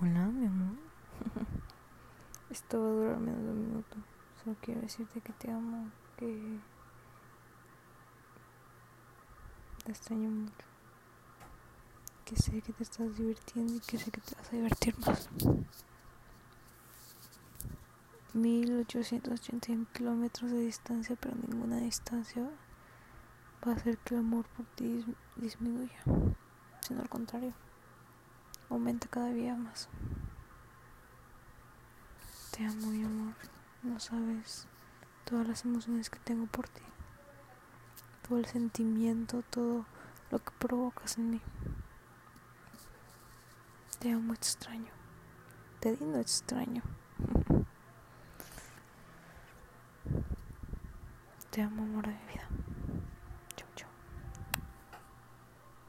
Hola, mi amor. Esto va a durar menos de un minuto. Solo quiero decirte que te amo, que te extraño mucho. Que sé que te estás divirtiendo y que sé que te vas a divertir más. 1881 kilómetros de distancia, pero ninguna distancia va a hacer que el amor por ti disminuya, sino al contrario aumenta cada día más. Te amo, mi amor. No sabes todas las emociones que tengo por ti. Todo el sentimiento, todo lo que provocas en mí. Te amo extraño. Te digo extraño. Te amo, amor de mi vida.